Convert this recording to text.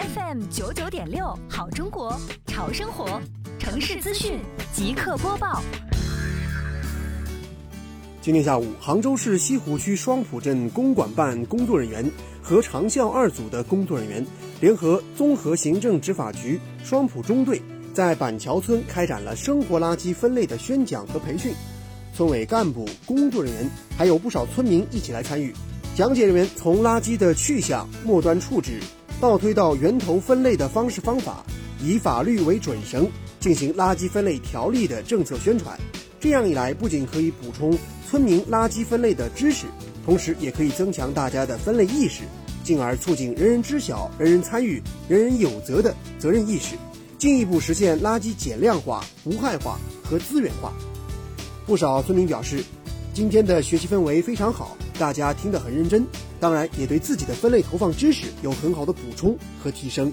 FM 九九点六，好中国，潮生活，城市资讯即刻播报。今天下午，杭州市西湖区双浦镇公管办工作人员和长效二组的工作人员联合综合行政执法局双浦中队，在板桥村开展了生活垃圾分类的宣讲和培训。村委干部、工作人员还有不少村民一起来参与。讲解人员从垃圾的去向、末端处置，倒推到源头分类的方式方法，以法律为准绳进行垃圾分类条例的政策宣传。这样一来，不仅可以补充村民垃圾分类的知识，同时也可以增强大家的分类意识，进而促进人人知晓、人人参与、人人有责的责任意识，进一步实现垃圾减量化、无害化和资源化。不少村民表示，今天的学习氛围非常好，大家听得很认真，当然也对自己的分类投放知识有很好的补充和提升。